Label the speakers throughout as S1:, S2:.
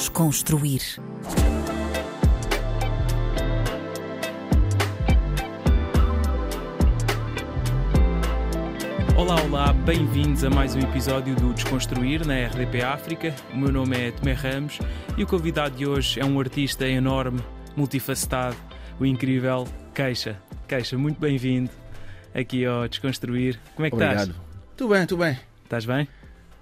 S1: Desconstruir.
S2: Olá, olá, bem-vindos a mais um episódio do Desconstruir na RDP África. O meu nome é Tomé Ramos e o convidado de hoje é um artista enorme, multifacetado, o incrível Queixa. Queixa, muito bem-vindo aqui ao Desconstruir. Como é que
S3: Obrigado.
S2: estás?
S3: Tudo bem, tudo bem.
S2: Estás bem?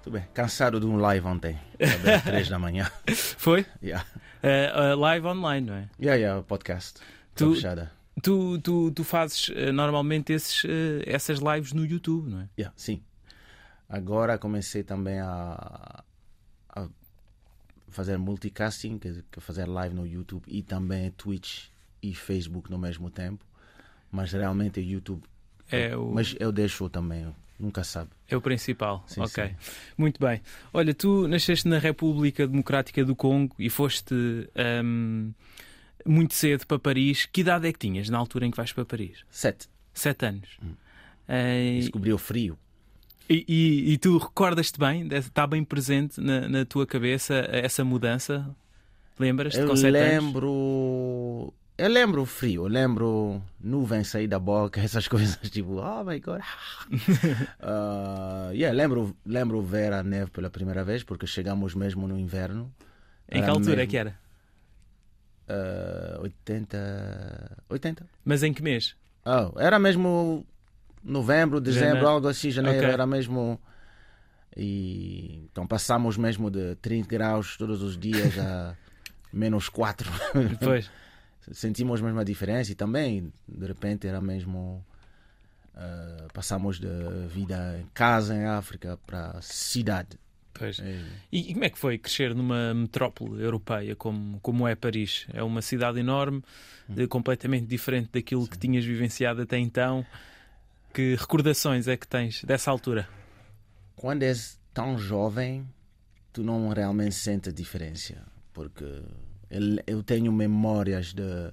S3: Tudo bem. Cansado de um live ontem. Às 3 da manhã.
S2: Foi?
S3: Yeah.
S2: Uh, uh, live online, não é?
S3: Yeah, yeah, podcast.
S2: Tu-
S3: fechada.
S2: Tu, tu, tu fazes uh, normalmente esses, uh, essas lives no YouTube, não é?
S3: Yeah, sim. Agora comecei também a, a fazer multicasting, que que fazer live no YouTube e também Twitch e Facebook no mesmo tempo. Mas realmente é YouTube.
S2: É o...
S3: Mas eu deixo também, nunca sabe.
S2: É o principal.
S3: Sim,
S2: ok.
S3: sim.
S2: Muito bem. Olha, tu nasceste na República Democrática do Congo e foste ahm, muito cedo para Paris. Que idade é que tinhas na altura em que vais para Paris?
S3: Sete.
S2: Sete anos.
S3: Hum. Descobri o frio.
S2: e, e- e tu recordas-te bem? Está bem presente na, na tua cabeça essa mudança? Lembras-te
S3: Eu
S2: com sete anos?
S3: lembro. Eu lembro o frio, eu lembro nuvens sair da boca, essas coisas tipo, oh my god. uh, yeah, lembro, lembro ver a neve pela primeira vez, porque chegamos mesmo no inverno.
S2: Em que altura é
S3: mesmo,
S2: que era?
S3: uh, 80. 80?
S2: Mas em que mês?
S3: Oh, era mesmo novembro, dezembro,
S2: Janeiro.
S3: algo assim, janeiro,
S2: Ok.
S3: era mesmo. E então passamos mesmo de 30 graus todos os dias a menos 4.
S2: Depois.
S3: Sentimos mesmo a diferença e também de repente era mesmo ah, passamos de vida em casa em África para cidade
S2: Pois.
S3: É,
S2: E, e como é que foi crescer numa metrópole europeia como, como é Paris? É uma cidade enorme, eh, completamente diferente daquilo que tinhas vivenciado até então. Que recordações é que tens dessa altura?
S3: quando és tão jovem tu não realmente sentes a diferença porque eu, tenho memórias de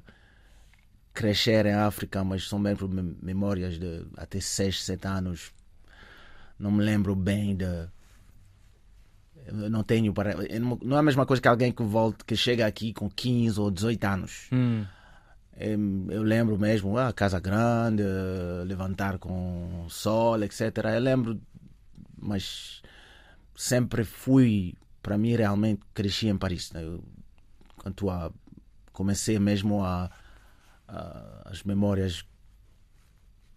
S3: crescer em África mas são mesmo mem- memórias de até 6, 7 anos não me lembro bem de eu não tenho para não é a mesma coisa que alguém que volta que chega aqui com 15 ou 18 anos
S2: Hum,
S3: Eu lembro mesmo, ah, casa grande, levantar com sol, etc. Eu lembro, mas sempre fui, para mim realmente cresci em Paris. né? Eu, quanto a comecei mesmo a, a- as memórias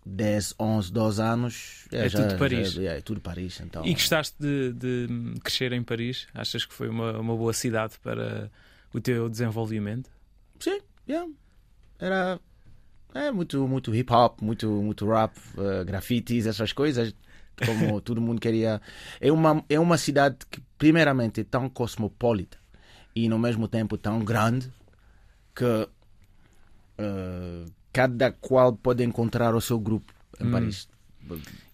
S3: 10, 11, 12 anos.
S2: É tudo Paris.
S3: já- é tudo Paris, então.
S2: E gostaste de, de crescer em Paris? Achas que foi uma, uma boa cidade para o teu desenvolvimento?
S3: Sim, yeah. era é, muito, muito hip hop, muito, muito rap, eh, grafites, essas coisas, como todo mundo queria. É uma, é uma cidade que, primeiramente, é tão cosmopolita e, no mesmo tempo, tão grande que eh, cada qual pode encontrar o seu grupo em
S2: Hum.
S3: Paris.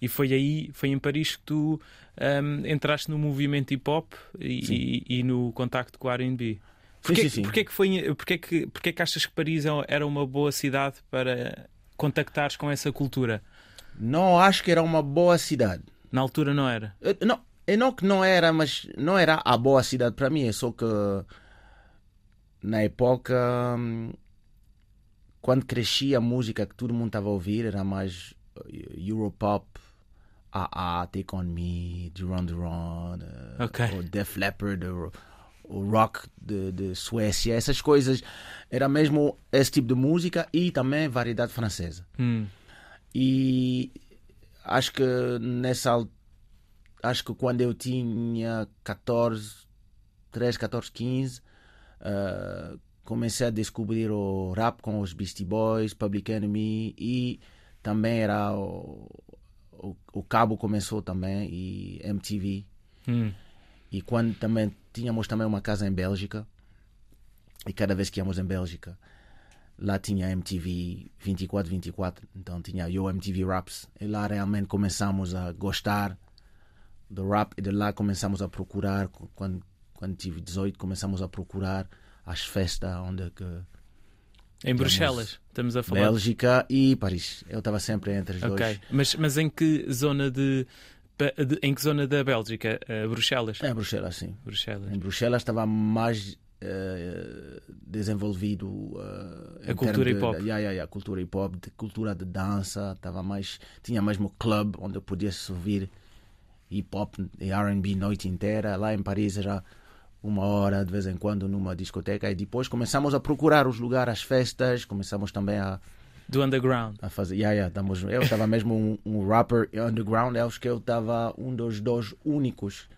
S2: E foi aí, foi em Paris que tu ahm, entraste no movimento hip hop e, e- e no contacto com o R&B. Porquê,
S3: sim, sim.
S2: porquê que foi, porquê que, porquê que achas que Paris é- era uma boa cidade para contactares com essa cultura?
S3: Não acho que era uma boa cidade.
S2: Na altura não era.
S3: Eu- Não, é não que não era, mas não era a boa cidade para mim. É só que na época, hum, quando crescia a música que todo mundo estava a ouvir, era mais eh, Europop, AA, Take On Me, Duran Duran, eh,
S2: Ok.
S3: o Def Leppard, o, o rock de, de Suécia, essas coisas. Era mesmo esse tipo de música e também variedade francesa.
S2: Hum,
S3: E acho que nessa al- acho que quando eu tinha 14, 13, 14, 15, ah, comecei a descobrir o rap com os Beastie Boys, Public Enemy e também era o, o, o cabo começou também e MTV
S2: hum.
S3: e quando também tínhamos também uma casa em Bélgica e cada vez que íamos em Bélgica lá tinha MTV 24 24 então tinha eu MTV Raps e lá realmente começamos a gostar do rap e de lá começamos a procurar quando quando tive 18 começamos a procurar as festas onde que
S2: Em Bruxelas, estamos a falar.
S3: Bélgica e Paris eu estava sempre entre os
S2: Ok.
S3: dois
S2: Mas, mas em que zona de, em que zona da Bélgica? Eh, Bruxelas.
S3: é Bruxelas sim
S2: Bruxelas.
S3: Em Bruxelas estava mais eh, desenvolvido uh,
S2: a cultura hip hop.
S3: Yeah, yeah, yeah, cultura hip hop, de cultura de dança, tava mais, tinha mesmo club onde eu podia ouvir hip hop e R&B noite inteira. Lá em Paris era uma hora de vez em quando numa discoteca e depois começamos a procurar os lugares, as festas, começamos também a
S2: do underground.
S3: A fazer, yeah, yeah, estamos, eu estava mesmo um, um rapper underground, acho que eu estava um dos dois únicos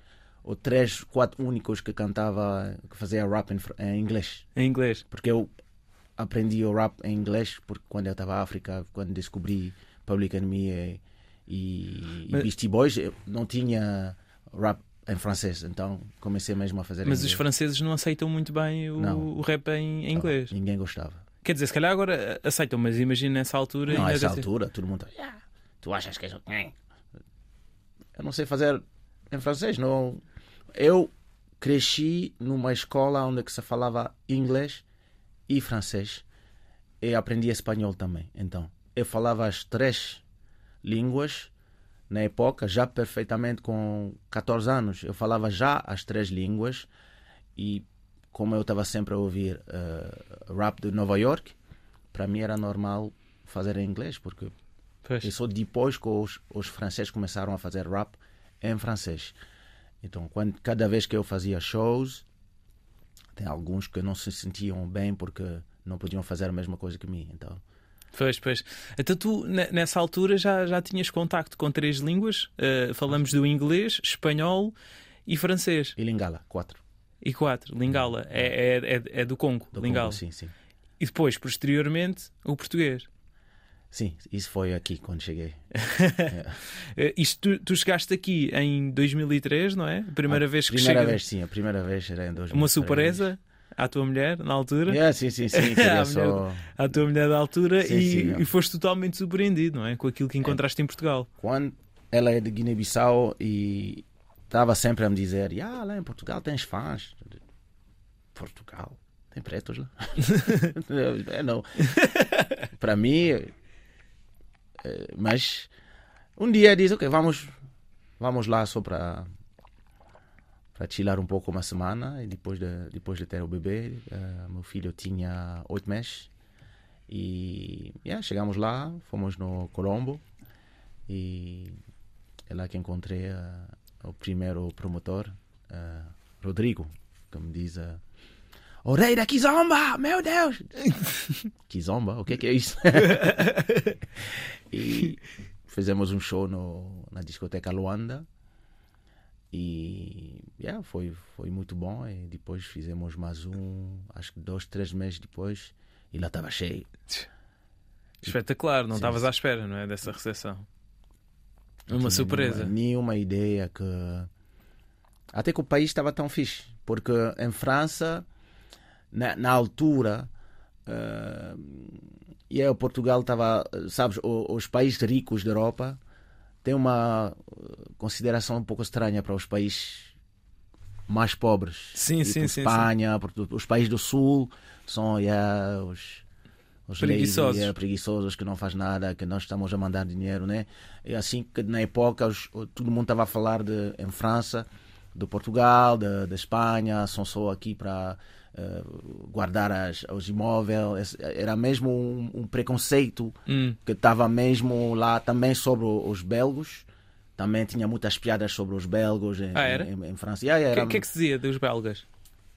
S3: ou três, quatro únicos que cantava, que fazia rap em, em inglês.
S2: Em inglês.
S3: Porque eu aprendi o rap em inglês porque quando eu estava na África, quando descobri Public Enemy e, e, Mas... Beastie Boys, não tinha rap em francês, então comecei mesmo a fazer
S2: Mas os franceses não aceitam muito bem o, o rap em, em inglês.
S3: Não, ninguém gostava.
S2: Quer dizer, se calhar agora aceitam, mas imagina nessa altura.
S3: Não, nessa altura, todo mundo. Yeah, tu achas que és. Eu não sei fazer em francês, não. Eu cresci numa escola onde se falava inglês e francês e aprendi espanhol também. Então, eu falava as três línguas na época, já perfeitamente com 14 anos. Eu falava já as três línguas e como eu estava sempre a ouvir uh, rap de Nova York, para mim era normal fazer em inglês, porque pois. só depois que os, os franceses começaram a fazer rap em francês. Então, quando, cada vez que eu fazia shows, tem alguns que não se sentiam bem porque não podiam fazer a mesma coisa que mim. Então,
S2: Pois, pois. Então tu, nessa altura, já, já tinhas contacto com três línguas? Uh, falamos do inglês, espanhol e francês.
S3: E lingala, quatro.
S2: E quatro, lingala. É, é, é, é do Congo, do lingala.
S3: Congo, sim, sim.
S2: E depois, posteriormente, o português.
S3: Sim, isso foi aqui quando cheguei.
S2: é. Isto, tu, tu, chegaste aqui em 2003, não é? A primeira vez que
S3: Primeira vez, sim, a primeira vez era em 2003.
S2: Uma surpresa à tua mulher na altura?
S3: Yeah, sim, sim, sim. à, só...
S2: à tua mulher da altura sim, e, sim, e foste totalmente surpreendido, não é? Com aquilo que encontraste é. em Portugal.
S3: Quando ela é de Guiné-Bissau e estava sempre a me dizer: ah, lá em Portugal tens fãs. Portugal? Tem pretos lá? é, não. Para mim, é, mas um dia diz: ok, vamos, vamos lá só para para chilar um pouco uma semana e depois de depois de ter o bebê uh, meu filho tinha oito meses. E yeah, chegamos lá fomos no Colombo e é lá que encontrei uh, o primeiro promotor uh, Rodrigo que me diz uh, o rei da Kizomba meu Deus! Kizomba o que é, que é isso? E fizemos um show no, na discoteca Luanda e yeah, foi, foi muito bom. E depois fizemos mais um, acho que dois, três meses depois, e lá estava cheio.
S2: Espetacular, não estavas à espera, não é? Dessa recepção. Uma surpresa.
S3: Nenhuma, nenhuma ideia que. Até que o país estava tão fixe. Porque em França, na, na altura, uh, e aí, Portugal estava, sabes, os, os países ricos da Europa tem uma consideração um pouco estranha para os países mais pobres.
S2: Sim, tipo sim, sim.
S3: Espanha, sim. os países do Sul são yeah, os, os
S2: preguiçosos.
S3: Lazy, yeah, preguiçosos que não faz nada, que nós estamos a mandar dinheiro, né? E assim que na época os, todo mundo estava a falar de em França, do Portugal, da Espanha, são só aqui para uh, guardar as, os imóveis. Era mesmo um, um preconceito
S2: hum.
S3: que estava mesmo lá também sobre os belgos. Também tinha muitas piadas sobre os belgos em,
S2: ah,
S3: em, em, França. O yeah,
S2: que, que, é que se dizia dos belgas?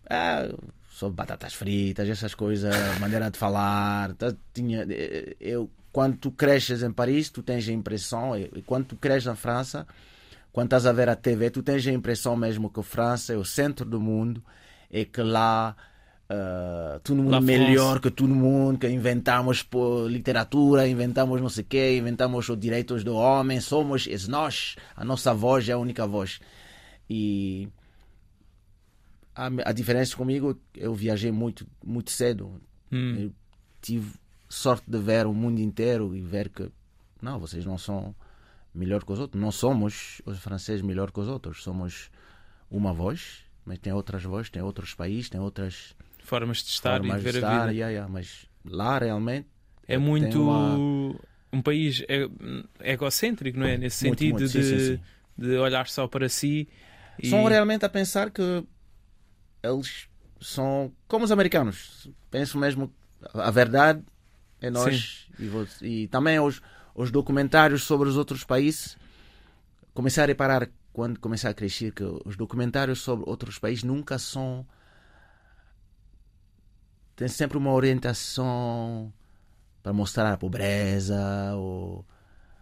S3: Ah, sobre batatas fritas, essas coisas, maneira de falar. Tá, tinha, eu, quando tu cresces em Paris, tu tens a impressão, e quando tu cresces na França, quando estás a ver a TV, tu tens a impressão mesmo que a França é o centro do mundo e que lá Uh, todo mundo melhor que todo mundo, que inventamos literatura, inventamos não sei o quê, inventamos os direitos do homem, somos nós, a nossa voz é a única voz. E a, a diferença comigo, eu viajei muito, muito cedo.
S2: Hum.
S3: Tive sorte de ver o mundo inteiro e ver que não, vocês não são melhor que os outros, não somos os franceses melhor que os outros, somos uma voz, mas tem outras vozes, tem outros países, tem outras
S2: formas de estar formas e de ver estar, a vida.
S3: Yeah, yeah, mas lá realmente
S2: é muito uma... um país egocêntrico, não é? Nesse muito, sentido muito, de, sim, sim, de olhar só para si.
S3: E... São realmente a pensar que eles são como os americanos. Penso mesmo, a verdade é nós e, você, e também os, os documentários sobre os outros países. Comecei a reparar quando comecei a crescer que os documentários sobre outros países nunca são tem sempre uma orientação para mostrar a pobreza ou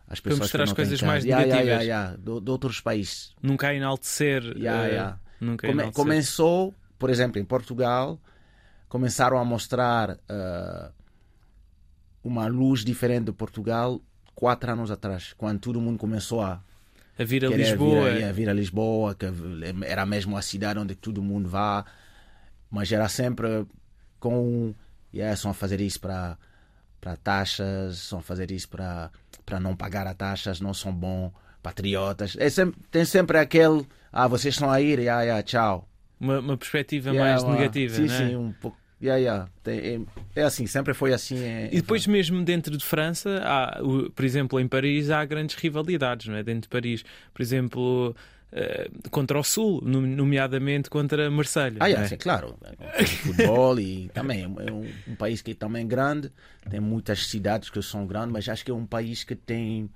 S3: as pessoas
S2: para mostrar as coisas mais
S3: yeah,
S2: negativas
S3: yeah, yeah, de, de, outros países.
S2: Nunca enaltecer. Uh, nunca
S3: Come,
S2: enaltecer.
S3: Começou, por exemplo, em Portugal, começaram a mostrar uh, uma luz diferente de Portugal quatro anos atrás, quando todo mundo começou a
S2: a vir a Lisboa.
S3: Vir a, vir a Lisboa, que era mesmo a cidade onde todo mundo vá, mas era sempre com. Yeah, são a fazer isso para para taxas, são a fazer isso para para não pagar as taxas, não são bons patriotas. É sempre, tem sempre aquele. Ah, vocês estão a ir, yeah, yeah, tchau.
S2: Uma, uma perspectiva yeah, mais uma, negativa,
S3: sim,
S2: né?
S3: sim, um pouco. Yeah, yeah. Tem, é, é, assim, sempre foi assim. É,
S2: e depois, é mesmo dentro de França, há, por exemplo, em Paris, há grandes rivalidades, não é? Dentro de Paris, por exemplo, uh, contra o Sul, nomeadamente contra Marselha.
S3: Ah,
S2: é?
S3: sim, claro. Futebol e também é um, um, país que é também grande, tem muitas cidades que são grandes, mas acho que é um país que tem.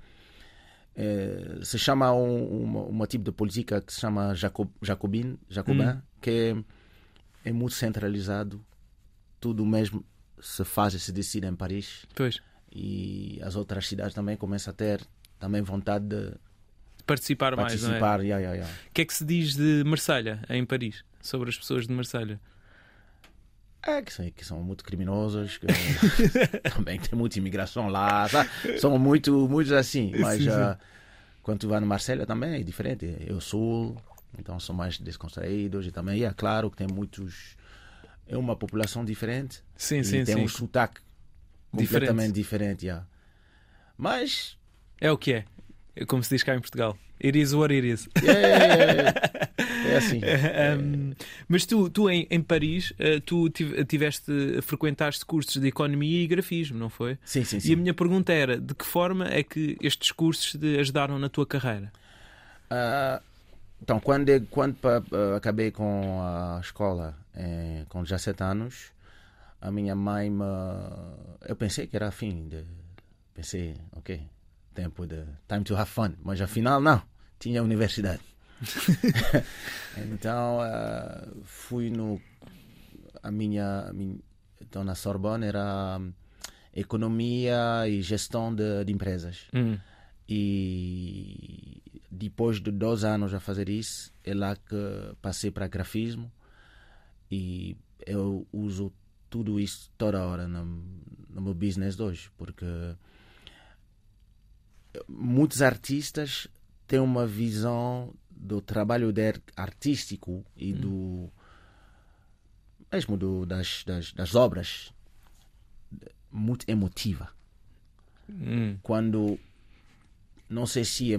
S3: É, se chama um, uma, uma, tipo de política que se chama Jacob, Jacobin, Jacobin, hum. que é, é muito centralizado tudo mesmo se faz e se decide em Paris.
S2: Pois.
S3: E as outras cidades também começam a ter também vontade de
S2: participar,
S3: participar
S2: mais.
S3: O yeah, yeah, yeah.
S2: que é que se diz de Marselha em Paris? Sobre as pessoas de Marselha?
S3: É que são, que são muito criminosos, que também tem muita imigração lá, sabe? são muito, muitos assim. Mas sim, sim. Uh, quando tu vai no Marselha também é diferente. Eu sou, então são mais descontraídos e também é claro que tem muitos é uma população diferente.
S2: Sim,
S3: e
S2: sim,
S3: tem
S2: sim.
S3: um sotaque completamente diferente. diferente yeah. Mas.
S2: É o que é. É como se diz cá em Portugal. It is what it is.
S3: é assim.
S2: um, mas tu, tu em, em Paris, tu tiveste, frequentaste cursos de economia e grafismo, não foi?
S3: Sim, sim, sim.
S2: E a minha pergunta era: de que forma é que estes cursos te ajudaram na tua carreira?
S3: Uh, então, quando, quando uh, acabei com a escola, eh, com 17 anos, a minha mãe me... Eu pensei que era fim de... Pensei, ok, tempo de... Time to have fun. Mas afinal, não. Tinha universidade. então, uh, fui no... A minha, a minha... Então, na Sorbonne era economia e gestão de, de empresas.
S2: Hum.
S3: E depois de dois anos a fazer isso, é lá que passei para grafismo e eu uso tudo isso toda hora no, no meu business de hoje, porque muitos artistas têm uma visão do trabalho artístico e do mesmo do, das, das, das obras muito emotiva.
S2: Hum.
S3: Quando não sei se é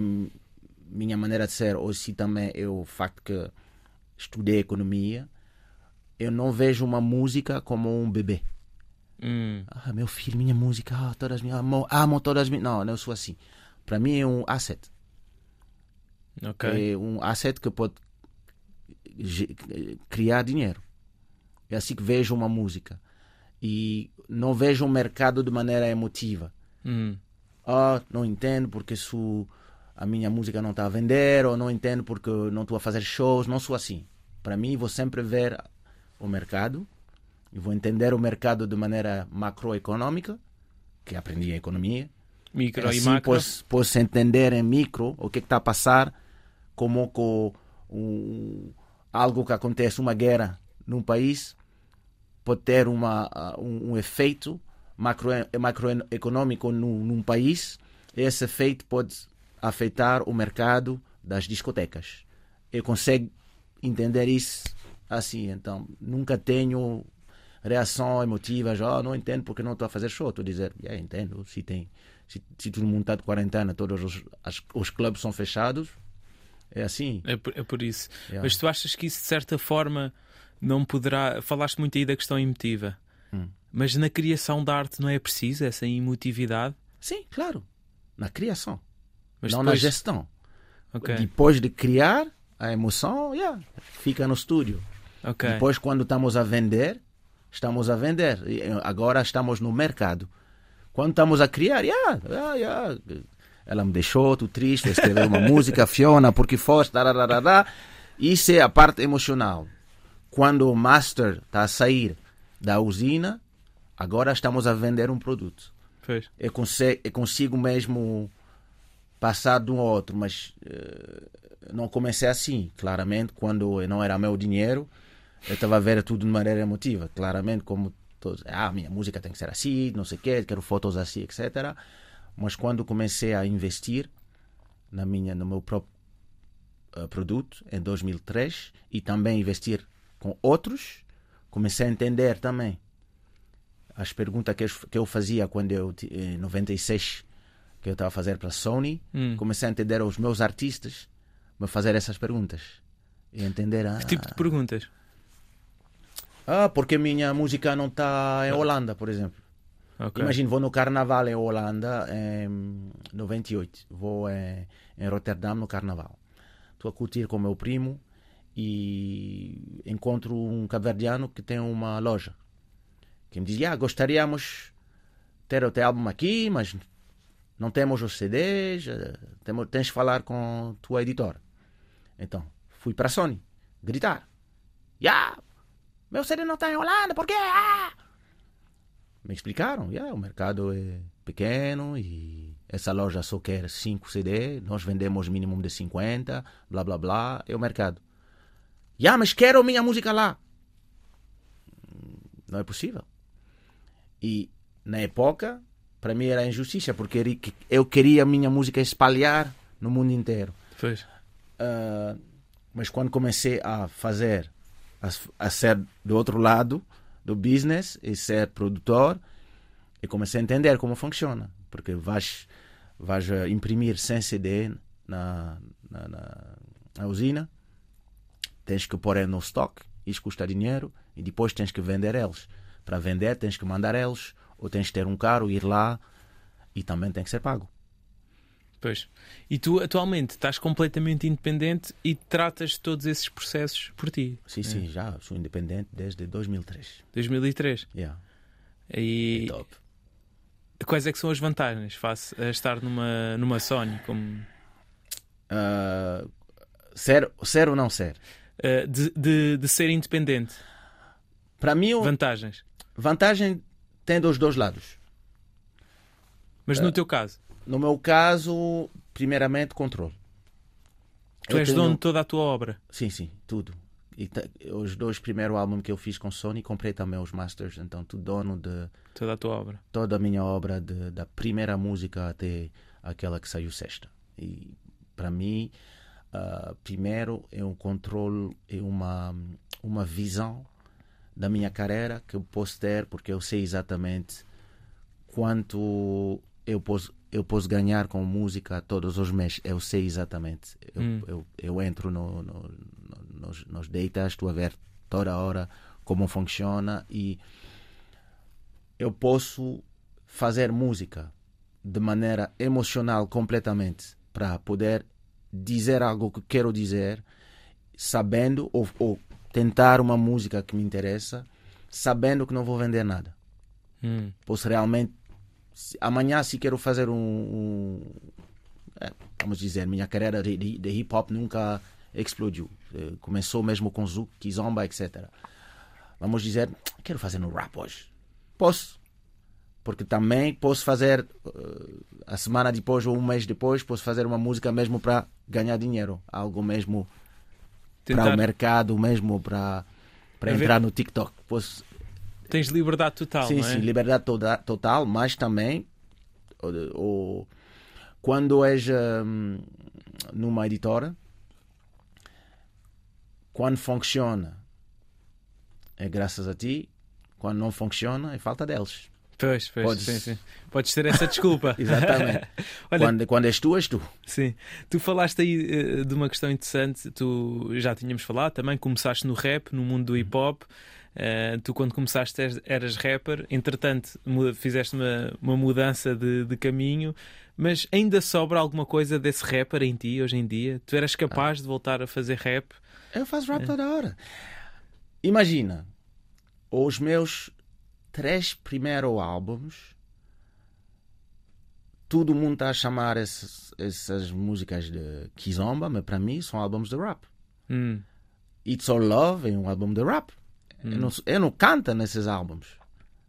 S3: minha maneira de ser ou se também é o facto que estudei economia, eu não vejo uma música como um bebê.
S2: Hum.
S3: Ah, meu filho, minha música, ah, todas minhas, amo, amo todas minhas. Não, não sou assim. Para mim é um asset.
S2: Okay.
S3: É um asset que pode criar dinheiro. É assim que vejo uma música. E não vejo um mercado de maneira emotiva.
S2: Hum.
S3: Ah, não entendo porque se a minha música não está a vender, ou não entendo porque não estou a fazer shows. Não sou assim. Para mim, vou sempre ver o mercado e vou entender o mercado de maneira macroeconômica, que aprendi em economia.
S2: Micro
S3: assim
S2: e macro.
S3: Entender em micro o que está a passar, como com um, algo que acontece, uma guerra num país, pode ter uma, um, um efeito macro, macroeconômico num, num país. Esse efeito pode afetar o mercado das discotecas. Eu consigo entender isso assim, então nunca tenho reação emotiva, já oh, não entendo porque não estou a fazer show. Estou a dizer, yeah, entendo, se tem, se, se todo mundo está de quarentena, todos os, as, os clubes são fechados, é assim.
S2: É por, é por isso.
S3: Yeah.
S2: Mas tu achas que isso de certa forma não poderá. Falaste muito aí da questão emotiva,
S3: hum.
S2: mas na criação da arte não é preciso essa emotividade?
S3: Sim, claro. Na criação.
S2: Mas
S3: não
S2: depois...
S3: na gestão.
S2: Okay.
S3: Depois de criar a emoção, yeah, fica no estúdio.
S2: Ok.
S3: Depois, quando estamos a vender, estamos a vender. Eh, Agora estamos no mercado. Quando estamos a criar, yeah, yeah, yeah. ela me deixou, tu triste, escreveu uma música, Fiona, porque foste, darararará. Isso é a parte emocional. Quando o master está a sair da usina, agora estamos a vender um produto.
S2: Pois.
S3: Eu consigo, eu consigo mesmo passar de um ao outro, mas eh, não comecei assim. Claramente, quando não era meu dinheiro, eu estava a ver tudo de maneira emotiva. Claramente, como todos, ah, minha música tem que ser assim, não sei o quê, quero fotos assim, etc. Mas quando comecei a investir na minha, no meu próprio eh, produto, em 2003, e também investir com outros, comecei a entender também as perguntas que eu, fazia quando eu, em 96, que eu estava a fazer para a Sony,
S2: Hum.
S3: comecei a entender os meus artistas me fazer essas perguntas. E entender, ah,
S2: Que tipo de perguntas?
S3: Ah porque a minha música não está em Holanda, por exemplo.
S2: Ok.
S3: Imagina, vou no carnaval em Holanda em 98. Vou em, em Rotterdam no carnaval. Estou a curtir com o meu primo e encontro um cabo-verdiano que tem uma loja. Que me diz, ah, gostaríamos de ter o teu álbum aqui, mas não temos os CDs, eh, temos, tens de falar com a tua editora. Então, fui para a Sony, gritar. Yeah, meu CD não está em Holanda, por quê? Ah! me explicaram, yeah, o mercado é pequeno e essa loja só quer 5 CD, nós vendemos mínimo de 50, blá blá blá, é o mercado. Yeah, mas quero minha música lá. Hum, Não é possível. E na época, para mim era injustiça, porque eu queria a minha música espalhar no mundo inteiro.
S2: Pois.
S3: Ah, mas quando comecei a fazer, a, a ser do outro lado do business e ser produtor, eu comecei a entender como funciona. Porque vais, vais ah, imprimir 100 CD na, na, na, na usina, tens que pôr no stock, isso custa dinheiro, e depois tens que vender eles. Para vender, tens que mandar eles, ou tens que ter um carro, ir lá, e também tem que ser pago.
S2: Pois. E tu atualmente estás completamente independente e tratas todos esses processos por ti.
S3: Sim, sim, já sou independente desde 2003.
S2: 2003.
S3: Yeah.
S2: E
S3: Top.
S2: quais é que são as vantagens face a estar numa, numa Sony como
S3: Ah, ser, ser ou não ser?
S2: eh, de, de, de ser independente?
S3: Para mim,
S2: Vantagens.
S3: vantagem tem dos dois lados.
S2: Mas
S3: É.
S2: no teu caso,
S3: No meu caso, primeiramente, controle.
S2: tu
S3: Eu
S2: és
S3: tenho-
S2: dono de toda a tua obra.
S3: Sim, sim, tudo. E os dois primeiros álbuns que eu fiz com Sony, comprei também os masters, então tu dono de
S2: Toda a tua obra.
S3: toda a minha obra, de- da primeira música até aquela que saiu sexta. E para mim, ah, primeiro é um controle, é uma, uma visão da minha carreira que eu posso ter, porque eu sei exatamente quanto eu posso, eu posso ganhar com música todos os meses. Eu sei exatamente. Eu,
S2: Hum.
S3: eu, eu entro no, no- no- nos, nos datas, estou a ver toda hora como funciona e eu posso fazer música de maneira emocional completamente para poder dizer algo que quero dizer, sabendo ou, ou tentar uma música que me interessa, sabendo que não vou vender nada.
S2: Hum.
S3: Posso realmente amanhã se quero fazer um, um- é, vamos dizer, minha carreira de, de- de hip hop nunca explodiu. Eh, Começou mesmo com Zouk, Kizomba, etc. Vamos dizer, quero fazer no rap hoje. Posso. Porque também posso fazer eh, a semana depois ou um mês depois, posso fazer uma música mesmo para ganhar dinheiro. Algo mesmo para o mercado, mesmo para entrar no TikTok. Posso,
S2: Tens liberdade total,
S3: sim,
S2: não é?
S3: sim, liberdade toda, total, mas também o, o- quando és hum, numa editora, quando funciona é graças a ti, quando não funciona é falta deles.
S2: Pois, pois,
S3: Podes-
S2: sim, sim. Podes ter essa desculpa.
S3: Exatamente.
S2: Olha,
S3: quando, quando és tu, és tu.
S2: Sim, tu falaste aí eh, de uma questão interessante. Tu já tínhamos falado também. Começaste no rap, no mundo do hip hop. Eh, tu, quando começaste, eras- rapper. Entretanto, fizeste uma, uma mudança de, de caminho. Mas ainda sobra alguma coisa desse rapper em ti hoje em dia? Tu eras capaz de voltar a fazer rap?
S3: Eu faço rap toda hora. imagina, os meus três primeiros álbuns, todo mundo está a chamar esses, essas músicas de Kizomba, mas para mim são álbuns de rap.
S2: Hum.
S3: It's All Love é um álbum de rap. Eu, não, eu não canto nesses álbuns.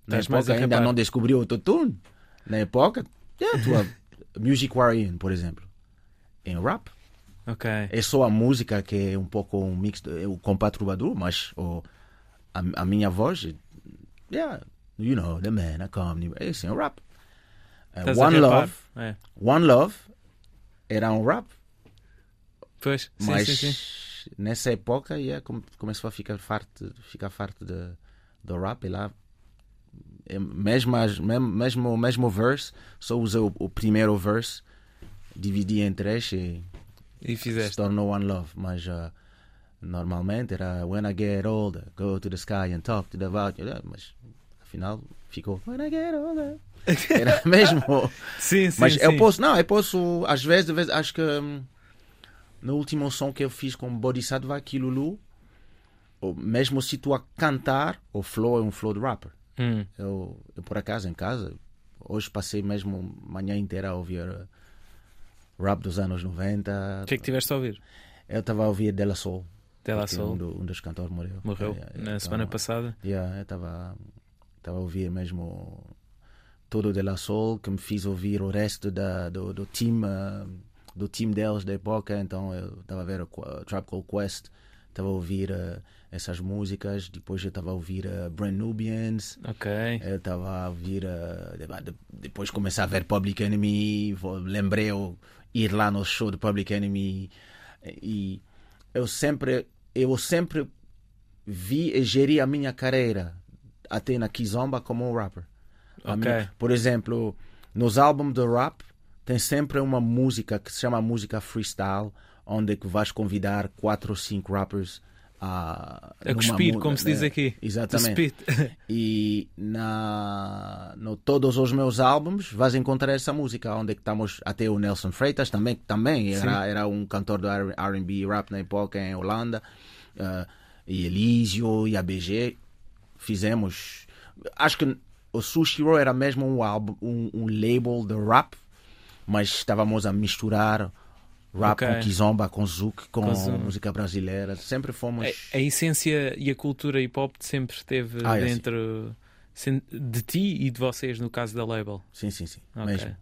S3: Na
S2: mais
S3: época
S2: a
S3: ainda não descobri o autotune. Na época, yeah, tua Music Warrior, por exemplo, em rap.
S2: Ok.
S3: É só a música que é um pouco um mix, é o compasso troubadour, mas o, a, a minha voz, yeah, you know, the man, I come, é assim, um rap. Uh,
S2: a
S3: One. Love,
S2: É.
S3: One Love era um rap,
S2: Pois, sim,
S3: mas
S2: sim, sim.
S3: Nessa época yeah, come- começou a ficar farto, ficar farto de, do rap e lá é, mesmo, mesmo, mesmo, mesmo verse, só usei o, o primeiro verse, dividi em três e
S2: E
S3: se
S2: fizeste.
S3: tornou One Love, mas uh, normalmente era When I get older, go to the sky and talk to the vulture, Yeah, mas afinal ficou When I get older. Era mesmo.
S2: Sim, sim,
S3: mas
S2: sim.
S3: eu posso, não, eu posso, às vezes, às vezes acho que hum, no último som que eu fiz com Bodhisattva Kilulu, mesmo se tu a cantar, o flow é um flow de rapper.
S2: Hum.
S3: Eu, eu por acaso em casa, hoje passei mesmo manhã inteira a ouvir uh, rap dos anos 90.
S2: O que é que tiveste a ouvir?
S3: Eu estava a ouvir Della Soul.
S2: Della Soul.
S3: Um, do- um dos cantores morreu.
S2: Morreu
S3: Yeah, yeah,
S2: na semana passada.
S3: Yeah, eu estava a ouvir mesmo todo o Della Soul, que me fiz ouvir o resto da, do, do time uh, do time deles da época. Então eu estava a ver o Tribe Called Quest, estava a ouvir uh, essas músicas. Depois eu estava a ouvir uh, Brand Nubians.
S2: Ok.
S3: Eu estava a ouvir. uh, de- de- depois comecei a ver Public Enemy. Lembrei eu ir lá no show do Public Enemy. E eu sempre. Eu sempre vi e geri a minha carreira até na Kizomba como um rapper. A
S2: Ok.
S3: minha- por exemplo, nos álbuns de rap tem sempre uma música que se chama música freestyle, onde que vais convidar quatro ou cinco rappers a,
S2: A cuspir, como se diz
S3: né?
S2: aqui.
S3: Exatamente. E na no todos os meus álbuns vais encontrar essa música, onde que estamos até o Nelson Freitas também, que também era, era um cantor do R&B rap na época em Holanda, eh, e Elísio e ABG fizemos. Acho que o Sushi Roll era mesmo um álbum, um, um label de rap, mas estávamos a misturar rap
S2: Ok.
S3: com kizomba, com zouk, com,
S2: Com
S3: música brasileira. Sempre fomos.
S2: A, a essência e a cultura hip hop sempre esteve
S3: Ah, é,
S2: dentro sen- de ti e de vocês, no caso da label.
S3: Sim, sim, sim.
S2: Ok.
S3: Mesmo.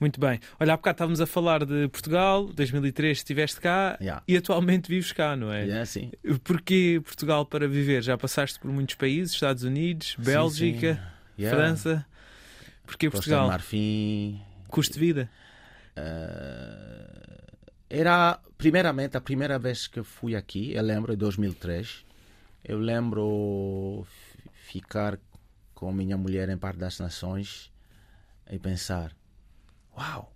S2: Muito bem. Olha, há bocado estávamos a falar de Portugal, 2003 estiveste cá
S3: Yeah.
S2: e atualmente vives cá, não é?
S3: Yeah, sim.
S2: Porquê Portugal para viver? Já passaste por muitos países, Estados Unidos, Bélgica,
S3: sim. Yeah.
S2: França. Porquê
S3: Costa
S2: Portugal?
S3: Marfim.
S2: Custo de vida?
S3: eh, era, primeiramente, a primeira vez que fui aqui, eu lembro, em 2003. Eu lembro ficar com minha mulher em Parque das Nações e pensar: Uau,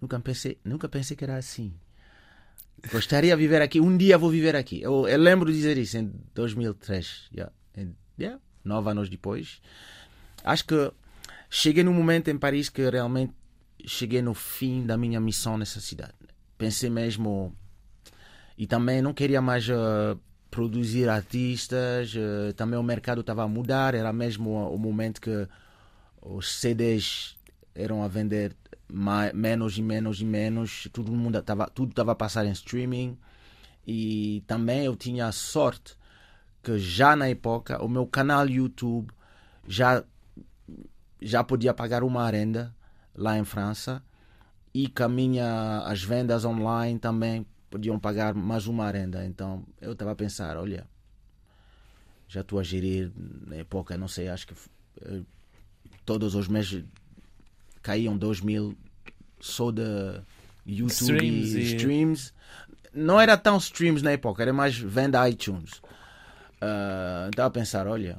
S3: nunca pensei, nunca pensei que era assim. Gostaria de viver aqui, um dia vou viver aqui. Eu, eu lembro de dizer isso em 2003. Yeah. Yeah, Nove anos depois. Acho que cheguei num momento em Paris que realmente cheguei no fim da minha missão nessa cidade. Pensei mesmo. E também não queria mais eh, produzir artistas, eh, também o mercado estava a mudar, era mesmo o, momento que os CDs eram a vender ma- menos e menos e menos, todo mundo estava tudo estava a passar em streaming e também eu tinha a sorte que já na época o meu canal YouTube já já podia pagar uma renda lá em França e que a minha, as vendas online também podiam pagar mais uma renda. Então eu estava a pensar, olha, já estou a gerir na época, não sei, acho que eh, todos os meses caíam 2 mil só de YouTube
S2: Streams
S3: e streams. Não era tão streams na época, era mais venda iTunes. Ah, Estava a pensar, olha,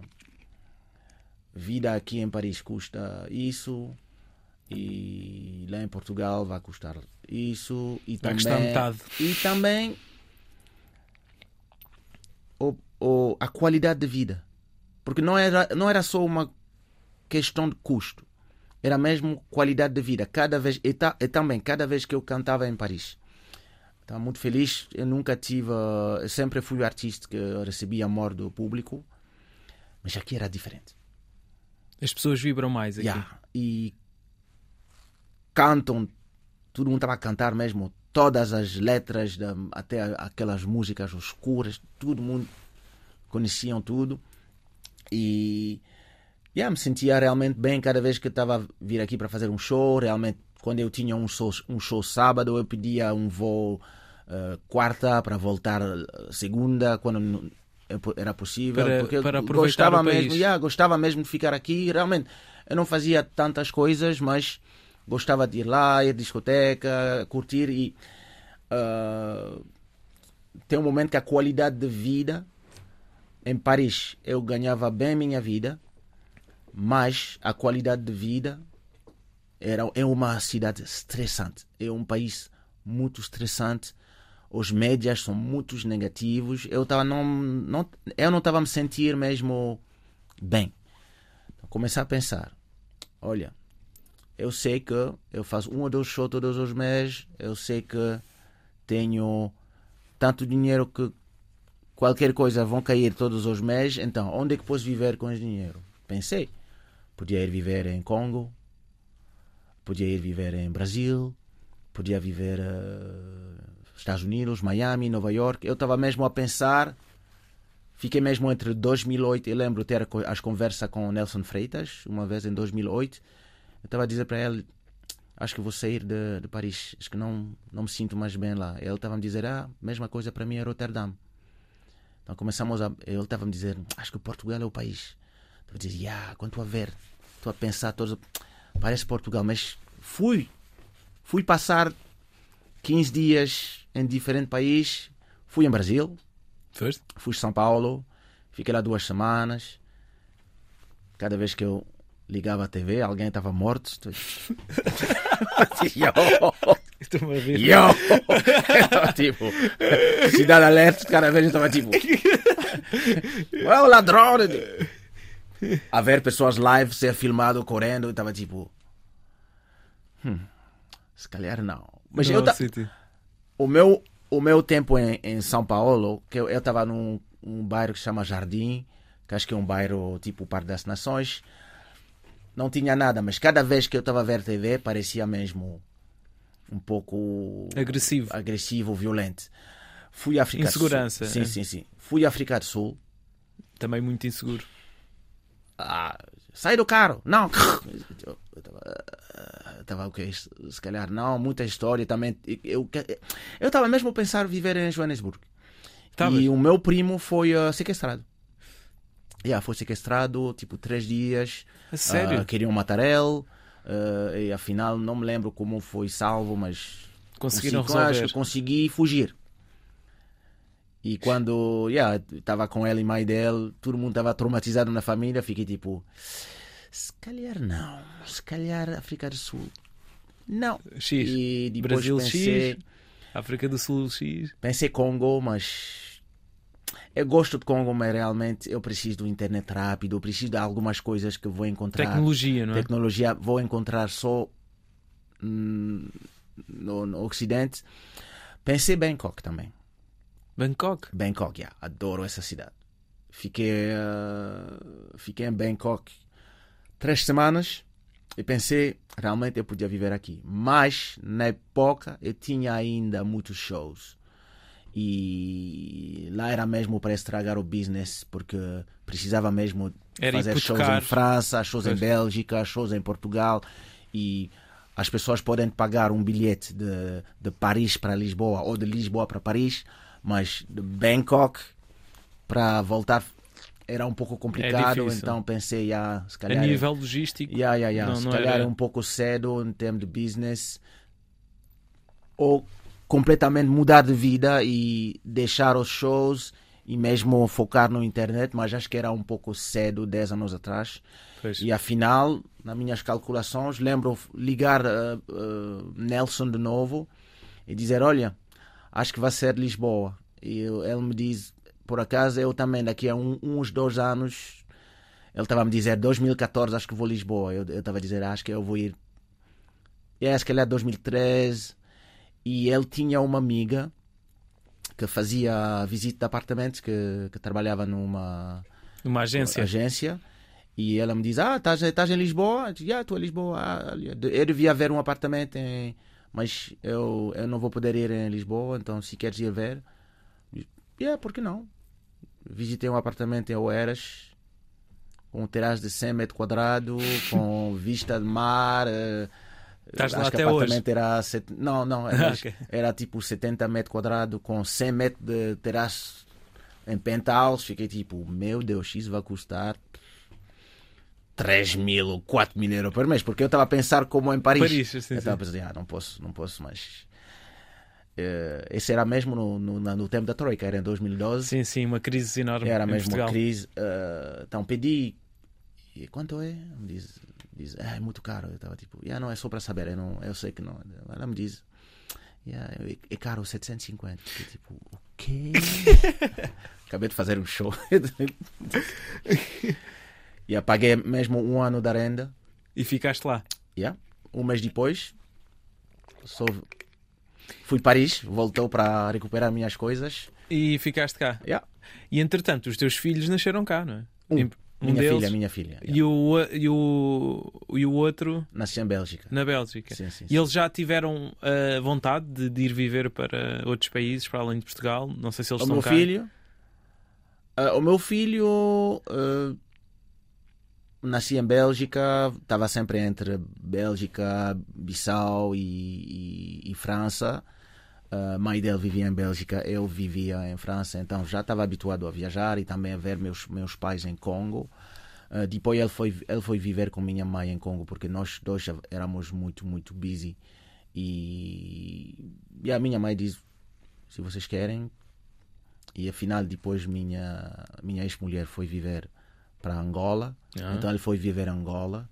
S3: vida aqui em Paris custa isso e lá em Portugal vai custar isso e
S2: Vai
S3: também
S2: custar metade.
S3: e também o, o, a qualidade de vida porque não era não era só uma questão de custo era mesmo qualidade de vida cada vez e, ta, e também cada vez que eu cantava em Paris Estava muito feliz. Eu nunca tive. Eu sempre fui o artista que recebia amor do público. Mas aqui era diferente.
S2: As pessoas vibram mais aqui.
S3: Yeah. E cantam, todo mundo estava a cantar mesmo, todas as letras, da- até aquelas músicas escuras, todo mundo conheciam tudo. E yeah, me sentia realmente bem cada vez que estava a vir aqui para fazer um show. Realmente, quando eu tinha um show, um show sábado, eu pedia um voo eh, quarta para voltar eh, segunda, quando não- era possível.
S2: Para-
S3: porque
S2: para aproveitar
S3: gostava
S2: o país.
S3: mesmo, yeah, gostava mesmo de ficar aqui. Realmente, eu não fazia tantas coisas, mas gostava de ir lá, ir à discoteca, curtir e ah, tem um momento que a qualidade de vida em Paris eu ganhava bem minha vida, mas a qualidade de vida era é uma cidade estressante, é um país muito estressante. Os médias são muito negativos. Eu tava não, não eu não estava me sentir mesmo bem. Então, comecei a pensar, olha, eu sei que eu faço um ou dois shows todos os meses, eu sei que tenho tanto dinheiro que qualquer coisa vão cair todos os meses, então onde é que posso viver com esse dinheiro? Pensei, podia ir viver em Congo, podia ir viver em Brasil, podia viver eh, Estados Unidos, Miami, Nova York. Eu estava mesmo a pensar, fiquei mesmo entre 2008, eu lembro ter as conversas com o Nelson Freitas, uma vez em 2008, eu estava a dizer para ele, acho que vou sair de, de Paris, acho que não, não me sinto mais bem lá. Ele estava a me dizer, ah, mesma coisa para mim é Rotterdam. Então começamos a. Ele estava a me dizer, acho que Portugal é o país. Estava a dizer, yeah, quando estou a ver, estou a pensar, todos, parece Portugal, mas fui. Fui passar 15 dias em diferente país. Fui em Brasil,
S2: Foste?
S3: fui a São Paulo, fiquei lá duas semanas. Cada vez que eu ligava a TV, alguém estava morto. Estou- Yo!
S2: Estou-me a rir.
S3: Yo! Então, tipo, cidade alerta, cada vez eu estava tipo. É o ladrão! A ver pessoas live ser filmado correndo, eu estava tipo. Hum, se calhar não. Mas eu, ta- o meu o meu tempo em, em São Paulo, que eu estava num um bairro que se chama Jardim, que acho que é um bairro tipo Parque das Nações, não tinha nada, mas cada vez que eu estava a ver TV parecia mesmo um pouco
S2: Agressivo.
S3: agressivo, violento. Fui à África
S2: Insegurança,
S3: Sul. Sim,
S2: é.
S3: sim, sim. Fui à África do Sul.
S2: Também muito inseguro.
S3: Ah, sai do carro. Não. Eu estava o que se calhar não, muita história também. Eu eu estava mesmo a pensar viver em Joanesburgo.
S2: Estavas?
S3: E o meu primo foi uh, sequestrado. Yeah, foi sequestrado, tipo, três dias.
S2: A sério?
S3: Ah, queriam matar ele. ah, e afinal, não me lembro como foi salvo, mas
S2: Conseguiram
S3: consegui- acho
S2: resolver.
S3: que consegui fugir. E quando yeah, estava com ele e mãe dele, todo mundo estava traumatizado na família. Fiquei tipo, se calhar não, se calhar África do Sul. Não.
S2: X.
S3: E depois
S2: Brasil
S3: pensei,
S2: X. África do Sul X.
S3: pensei Congo, mas eu gosto de Congo, mas realmente eu preciso do internet rápido, eu preciso de algumas coisas que vou encontrar.
S2: Tecnologia, não é?
S3: Tecnologia vou encontrar só hum, no, no Ocidente. Pensei Bangkok também.
S2: Bangkok.
S3: Bangkok, yeah, adoro essa cidade. Fiquei, uh, fiquei em Bangkok três semanas e pensei, realmente eu podia viver aqui. Mas, na época, eu tinha ainda muitos shows. E lá era mesmo para estragar o business, porque precisava mesmo
S2: Era
S3: fazer shows em França, shows em
S2: Pois.
S3: Bélgica, shows em Portugal. E as pessoas podem pagar um bilhete de, de Paris para Lisboa ou de Lisboa para Paris, mas de Bangkok para voltar era um pouco complicado.
S2: difícil.
S3: então pensei, ah, se
S2: A
S3: calhar.
S2: nível logístico.
S3: Yeah, yeah, yeah.
S2: Não-
S3: Se
S2: não
S3: calhar
S2: era-
S3: é um pouco cedo em termos de business. Ou completamente mudar de vida e deixar os shows e mesmo focar no internet, mas acho que era um pouco cedo, 10 anos atrás.
S2: Pois.
S3: E afinal, nas minhas calculações, lembro ligar uh, uh, Nelson de novo e dizer: Olha, acho que vai ser Lisboa. E eu- ele me diz: Por acaso, eu também, daqui a um- uns dois anos, ele estava a me dizer: 2014, acho que vou a Lisboa. Eu estava a dizer: Acho que eu vou ir. E é, se calhar 2013. E ele tinha uma amiga que fazia visita de apartamentos, que, que trabalhava numa
S2: Uma agência.
S3: agência. E ela me diz: Ah, estás estás em Lisboa? Eu digo, "Ah, estou em Lisboa. Ah, eu devia ver um apartamento, em... mas eu, eu não vou poder ir em Lisboa, então se queres ir ver. E yeah, por que não? Visitei um apartamento em Oeiras, com um terraço de 100 metros quadrados, com vista de mar. eh,
S2: Estás lá
S3: acho que
S2: até
S3: o
S2: hoje?
S3: apartamento era. set- Não, não, era,
S2: Ok.
S3: era tipo 70 metros quadrados, com 100 metros de terraço em penthouse. Fiquei tipo, meu Deus, isso vai custar 3 mil ou 4 mil euros por mês, porque eu estava a pensar como em Paris.
S2: Paris, sim,
S3: eu
S2: sim.
S3: estava a pensar, ah, não posso, não posso, mas. eh, esse era mesmo no, no, no tempo da Troika, era em 2012.
S2: Sim, sim, uma crise enorme.
S3: Era mesmo
S2: Portugal.
S3: uma crise. eh, então pedi. E quanto é? Me diz, diz "Ah, é muito caro. Eu estava tipo, yeah, não, é só para saber, eu, não, eu sei que não. Ela me diz, yeah, é, é caro 750. Eu, tipo, o quê? Acabei de fazer um show. e apaguei mesmo um ano da renda.
S2: E ficaste lá.
S3: Yeah. Um mês depois, só fui Paris, voltou para recuperar minhas coisas.
S2: E ficaste cá.
S3: Yeah.
S2: E entretanto, os teus filhos nasceram cá, não é?
S3: Um.
S2: Em-
S3: minha filha, minha filha.
S2: E, o, e, o, e o outro
S3: Nasci em Bélgica.
S2: na Bélgica.
S3: Sim, sim,
S2: E eles já tiveram a vontade de, de ir viver para outros países, para além de Portugal? Não sei se eles
S3: o
S2: estão
S3: meu
S2: cá.
S3: filho ah, o meu filho ah, nasci em Bélgica estava sempre entre Bélgica Bissau e, e- e França a mãe dele vivia em Bélgica eu vivia em França então já estava habituado a viajar e também a ver meus meus pais em Congo. Ah, depois ele foi ele foi viver com minha mãe em Congo porque nós dois éramos muito muito busy. E, e a minha mãe diz se vocês querem. E afinal depois minha minha ex-mulher foi viver para Angola.
S2: Ah.
S3: então ele foi viver em Angola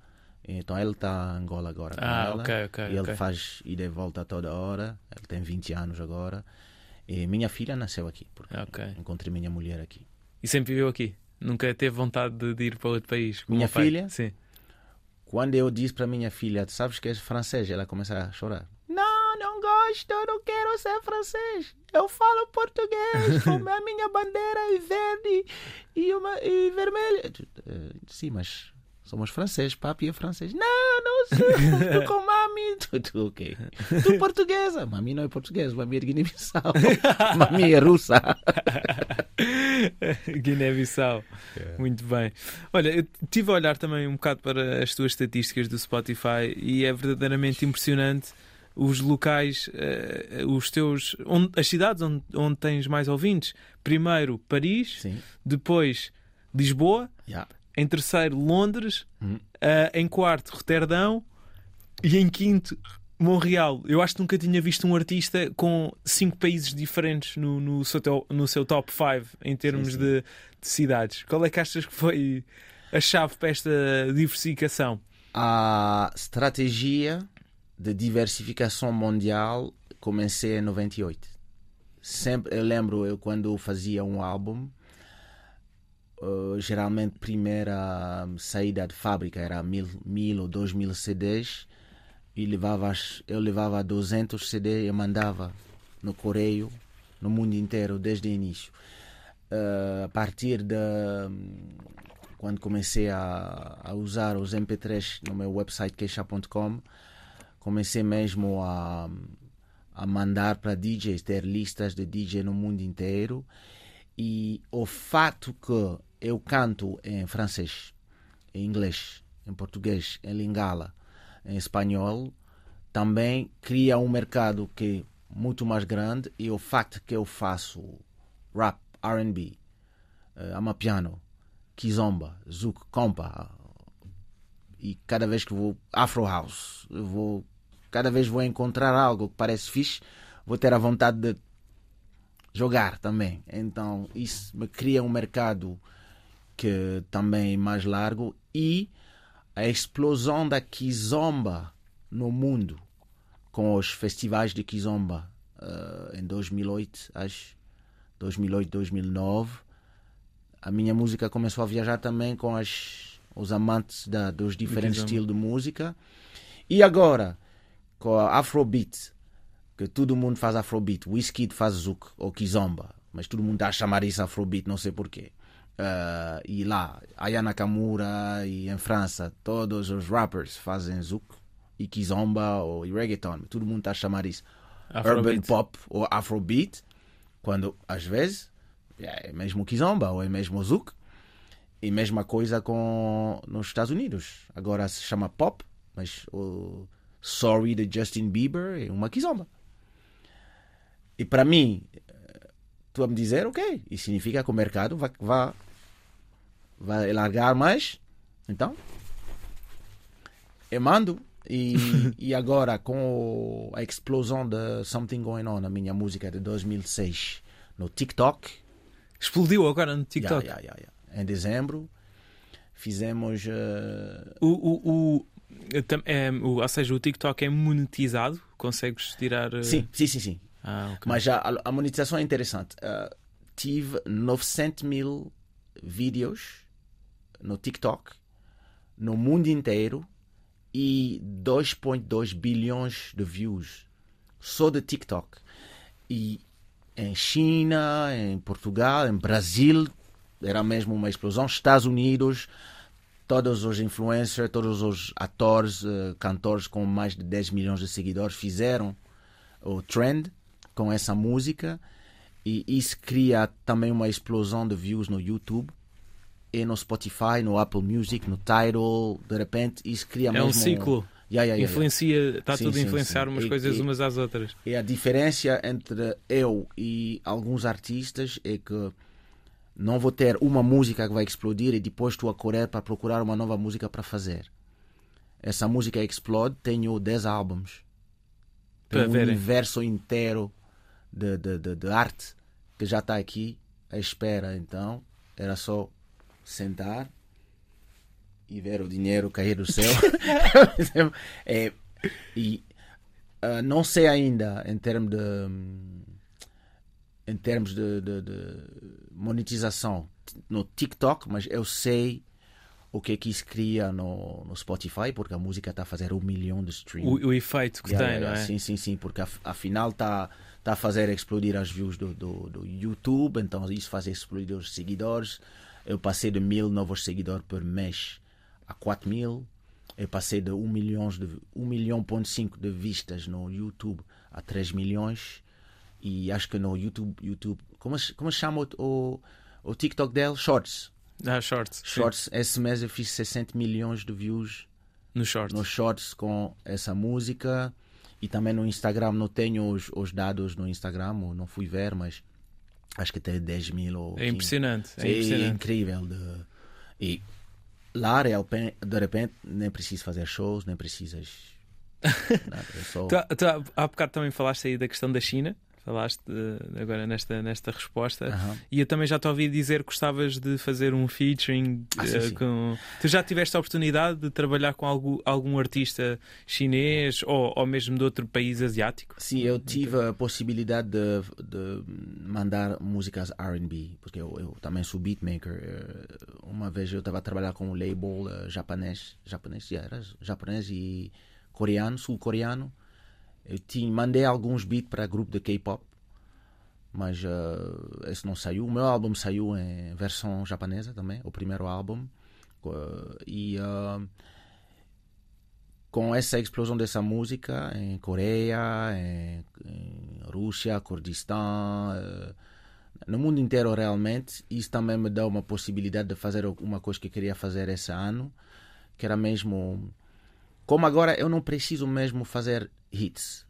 S3: então ele está em Angola agora
S2: Ah,
S3: ela
S2: ok, ok.
S3: e ele
S2: ok.
S3: faz ida e volta toda hora ele tem 20 anos agora e minha filha nasceu aqui porque
S2: Ok.
S3: encontrei minha mulher aqui
S2: E sempre viveu aqui? Nunca teve vontade de, ir para outro país?
S3: Minha filha?
S2: Sim.
S3: quando eu disse para minha filha sabes que és francês ela começa a chorar não não gosto eu não quero ser francês eu falo português como a minha bandeira é verde e, uma, e vermelha Eh, sim mas somos franceses papi é francês. Não não sou. Tu com mami. Tu, tu ok. Tu portuguesa. Mami não é portuguesa mami é de Guiné-Bissau. Mami é russa.
S2: Guiné-Bissau. Muito bem. Olha, eu estive a olhar também um bocado para as tuas estatísticas do Spotify e é verdadeiramente impressionante os locais, eh, os teus, onde- as cidades onde, onde tens mais ouvintes. Primeiro Paris,
S3: sim.
S2: Depois Lisboa,
S3: yeah.
S2: Em terceiro Londres,
S3: Hum.
S2: eh, em quarto Roterdão e em quinto Montreal. Eu acho que nunca tinha visto um artista com cinco países diferentes no, no, seu, no seu top 5 em termos
S3: sim.
S2: De, de cidades. Qual é que achas que foi a chave para esta diversificação?
S3: A estratégia de diversificação mundial comecei em 98. Sempre, eu lembro eu quando fazia um álbum, eh, geralmente primeira saída de fábrica era mil, mil ou dois mil CDs e levava, eu levava 200 CDs e mandava no correio no mundo inteiro desde o início. Eh, a partir de quando comecei a, a usar os MP3 no meu website queixa.com, comecei mesmo a, a mandar para DJs, ter listas de DJ no mundo inteiro. E o fato que eu canto em francês, em inglês, em português, em lingala, em espanhol, também cria um mercado que é muito mais grande. E o fato que eu faço rap, RB, uh, amapiano, kizomba, zouk, compa, e cada vez que vou afro house, vou cada vez vou encontrar algo que parece fixe, vou ter a vontade de jogar também. Então isso me cria um mercado que também é mais largo e a explosão da kizomba no mundo com os festivais de kizomba uh, em 2008, acho, 2008, 2009 a minha música começou a viajar também com as, os amantes da, dos diferentes estilos de música. E agora, com a Afrobeat, que todo mundo faz afrobeat. Wizkid faz zouk ou kizomba, mas todo mundo está a chamar isso afrobeat, não sei porquê. Uh, e lá, Aya Nakamura e em França, todos os rappers fazem zouk e kizomba ou e reggaeton. Todo mundo está a chamar isso
S2: Afrobeat.
S3: urban pop ou afrobeat, quando às vezes é mesmo kizomba ou é mesmo zouk. E mesma coisa com nos Estados Unidos. Agora se chama pop, mas o Sorry de Justin Bieber é uma kizomba. E para mim, tu a me dizer, ok, isso significa que o mercado vai, vai, vai largar mais. Então, eu mando. E, e agora, com a explosão de Something Going On, a minha música de 2006, no TikTok,
S2: Explodiu agora no TikTok.
S3: Yeah, yeah, yeah, em dezembro, fizemos. eh,
S2: O, o, o, é, o- ou seja, o TikTok é monetizado? Consegues tirar. eh,
S3: Sim, sim, sim, sim.
S2: Ah, ok.
S3: Mas a, a monetização é interessante. Uh, tive 900 mil vídeos no TikTok no mundo inteiro e 2,2 bilhões de views só de TikTok. E em China, em Portugal, em Brasil, era mesmo uma explosão. Estados Unidos, todos os influencers, todos os atores, eh, cantores com mais de 10 milhões de seguidores fizeram o trend com essa música e isso cria também uma explosão de views no YouTube e no Spotify, no Apple Music, no Tidal, de repente isso cria
S2: é
S3: mesmo
S2: um ciclo.
S3: Yeah, yeah, yeah.
S2: Influencia, está
S3: Sim,
S2: tudo a
S3: sim,
S2: influenciar
S3: sim.
S2: umas
S3: E-
S2: coisas
S3: e-
S2: umas às outras.
S3: E a diferença entre eu e alguns artistas é que não vou ter uma música que vai explodir e depois estou a correr para procurar uma nova música para fazer. Essa música explode, tenho 10 álbuns. Tem um
S2: verem.
S3: universo inteiro de, de, de, de arte que já está aqui à espera. Então, era só sentar e ver o dinheiro cair do céu. É, e ah, não sei ainda em termos de em termos de, de- de monetização no TikTok, mas eu sei o que é que isso cria no, no Spotify, porque a música está a fazer um milhão de streams.
S2: O, o efeito que
S3: Yeah,
S2: tem,
S3: yeah,
S2: não é?
S3: Sim, sim, sim, porque af- afinal está tá a fazer explodir as views do, do, do YouTube, então isso faz explodir os seguidores. Eu passei de mil novos seguidores por mês a 4 mil. Eu passei de 1 milhão de 1 milhão ponto 5 de vistas no YouTube a 3 milhões. E acho que no YouTube, YouTube como, se- como chama o, o, TikTok dele? Shorts.
S2: Ah, shorts. sim.
S3: Shorts. Esse mês eu fiz 60 milhões de views
S2: No shorts.
S3: nos shorts com essa música e também no Instagram não tenho os, os dados no Instagram não fui ver mas acho que tem 10 mil ou
S2: É
S3: 15.
S2: impressionante. É
S3: Sim,
S2: impressionante.
S3: incrível de... e lá de repente- de repente nem precisas fazer shows nem precisas nada, é só...
S2: Tu, tu, há bocado também falaste aí da questão da China. Falaste agora nesta, nesta resposta.
S3: Aham.
S2: E eu também já te ouvi dizer que gostavas de fazer um featuring
S3: Ah, sim,
S2: eh,
S3: sim.
S2: com. Tu já tiveste a oportunidade de trabalhar com algum, algum artista chinês ou, ou mesmo de outro país asiático?
S3: Sim, eu tive a possibilidade de, de mandar músicas R&B, porque eu, eu também sou beatmaker. Eh, Uma vez eu estava a trabalhar com um label eh, japonês, japonês, yeah, era japonês e coreano, sul-coreano. Eu tinha, mandei alguns beats para grupo de K-pop, mas eh, esse não saiu. O meu álbum saiu em versão japonesa também, o primeiro álbum. Eh, e eh, com essa explosão dessa música em Coreia, em, em Rússia, Kurdistão, eh, no mundo inteiro realmente, isso também me dá uma possibilidade de fazer uma coisa que eu queria fazer esse ano, que era mesmo como agora eu não preciso mesmo fazer hits.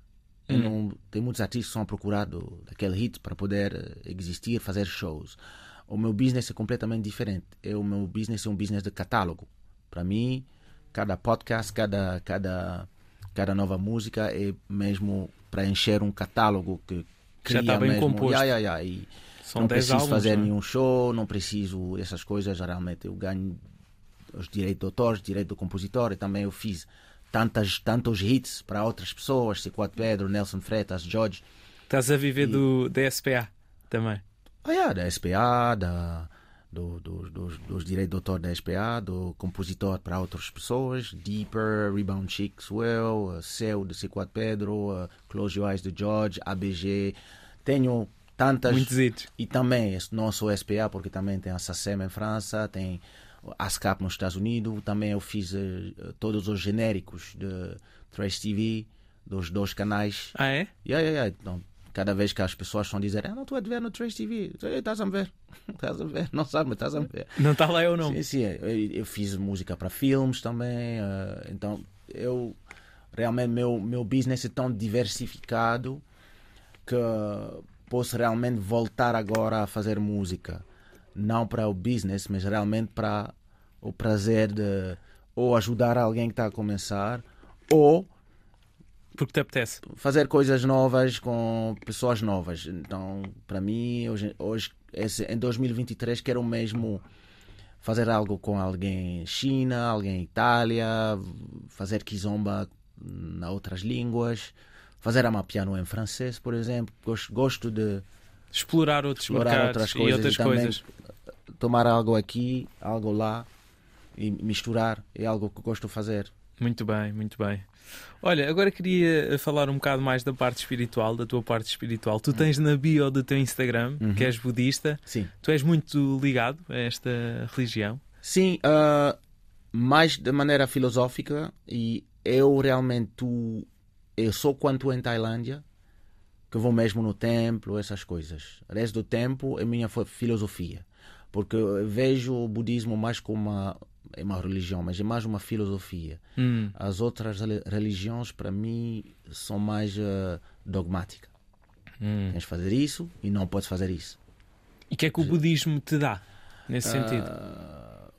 S2: Hum.
S3: não, tem muitos artistas que são procurados daquele hit para poder eh, existir, fazer shows. O meu business é completamente diferente. O meu business é um business de catálogo. Para mim, cada podcast, cada, cada, cada nova música é mesmo para encher um catálogo que
S2: já está bem
S3: mesmo,
S2: composto.
S3: Yeah, yeah, yeah, e
S2: São
S3: não
S2: 10
S3: preciso
S2: álbuns.
S3: fazer
S2: não é?
S3: nenhum show, não preciso essas coisas. Geralmente eu ganho os direitos de autores, direito do compositor, e também eu fiz tantas, tantos hits para outras pessoas, C4 Pedro, Nelson Freitas, George.
S2: Estás a viver do, da SPA também.
S3: Ah, yeah, da SPA, da, do, do, dos, dos direitos de autor da SPA, do compositor para outras pessoas, Deeper, Rebound Chic, Swell, uh, Seu de C4 Pedro, uh, Close Your Eyes de George, ABG. Tenho tantas.
S2: Muitos hits.
S3: E também, não só SPA, porque também tem a SACEM em França, tem ASCAP nos Estados Unidos. Também eu fiz uh, todos os genéricos de Trash TV, dos dois canais.
S2: Ah, é?
S3: Yeah, yeah, yeah. Então, cada vez que as pessoas estão a dizer, ah, não estou a ver no Trash TV, estás a ver, estás a ver, não sabe, estás a ver.
S2: Não está lá eu não.
S3: Sim, sim, eu, eu fiz música para filmes também, uh, então eu realmente meu meu business é tão diversificado que posso realmente voltar agora a fazer música, não para o business, mas realmente para o prazer de ou ajudar alguém que está a começar ou
S2: porque te apetece.
S3: Fazer coisas novas com pessoas novas. Então, para mim, hoje, hoje esse, em 2023, quero mesmo fazer algo com alguém China, alguém Itália, fazer kizomba em outras línguas, fazer amapiano em francês, por exemplo. Gosto, gosto de
S2: explorar outros explorar mercados outras coisas, e outras e coisas.
S3: Tomar algo aqui, algo lá e misturar é algo que gosto de fazer.
S2: Muito bem, muito bem. Olha, agora queria falar um bocado mais da parte espiritual, da tua parte espiritual. Tu tens na bio do teu Instagram uhum. que és budista.
S3: Sim.
S2: Tu és muito ligado a esta religião?
S3: Sim, uh, mais de maneira filosófica e eu realmente tu, eu sou quanto em Tailândia que vou mesmo no templo, essas coisas. O resto do tempo é minha filosofia, porque eu vejo o budismo mais como uma é uma religião, mas é mais uma filosofia.
S2: Hum.
S3: As outras religiões, para mim, são mais uh, dogmáticas.
S2: Hum.
S3: Tens de fazer isso e não podes fazer isso.
S2: E o que é que o budismo te dá nesse uh, sentido?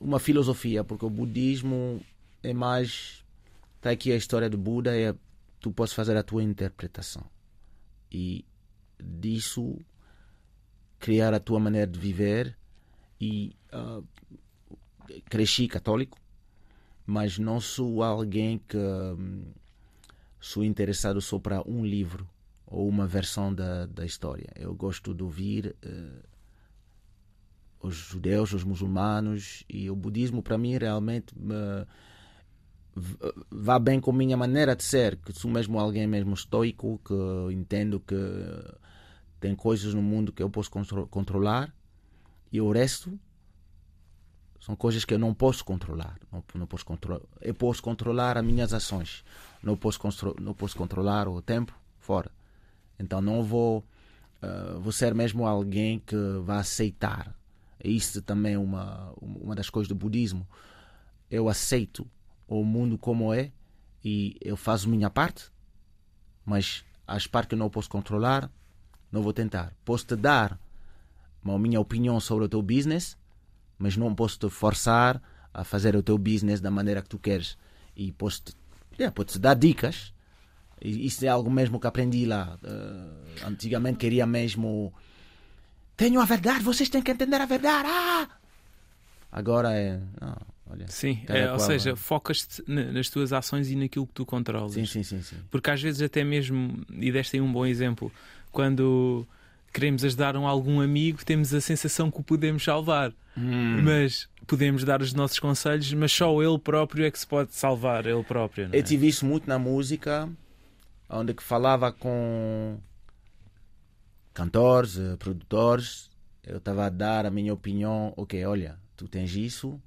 S3: Uma filosofia, porque o budismo é mais. Está aqui a história do Buda, é tu podes fazer a tua interpretação e disso criar a tua maneira de viver e uh, cresci católico, mas não sou alguém que hum, sou interessado só para um livro ou uma versão da, da história. Eu gosto de ouvir uh, os judeus, os muçulmanos e o budismo para mim realmente uh, vá bem com a minha maneira de ser, que sou mesmo alguém mesmo estoico, que entendo que tem coisas no mundo que eu posso controlar e o resto são coisas que eu não posso controlar. Não, não posso controlar. Eu posso controlar as minhas ações. Não posso, não posso controlar o tempo fora. Então não vou, uh, vou ser mesmo alguém que vai aceitar. Isso também é uma, uma das coisas do budismo. Eu aceito o mundo como é e eu faço minha parte, mas as partes que eu não posso controlar, não vou tentar. Posso te dar uma minha opinião sobre o teu business, mas não posso te forçar a fazer o teu business da maneira que tu queres. E posso te, yeah, posso dar dicas. E isso é algo mesmo que aprendi lá. Uh, antigamente queria mesmo. Tenho a verdade, vocês têm que entender a verdade. Ah! Agora é. Não, olha,
S2: sim, é, ou seja, focas-te nas tuas ações e naquilo que tu controlas.
S3: Sim, sim, sim, sim.
S2: Porque às vezes, até mesmo, e deste aí um bom exemplo, quando queremos ajudar um, algum amigo, temos a sensação que o podemos salvar.
S3: Hum.
S2: Mas podemos dar os nossos conselhos, mas só ele próprio é que se pode salvar, ele próprio. É?
S3: Eu tive isso muito na música, onde que falava com cantores, eh, produtores. Eu estava a dar a minha opinião. Ok, olha, tu tens isso.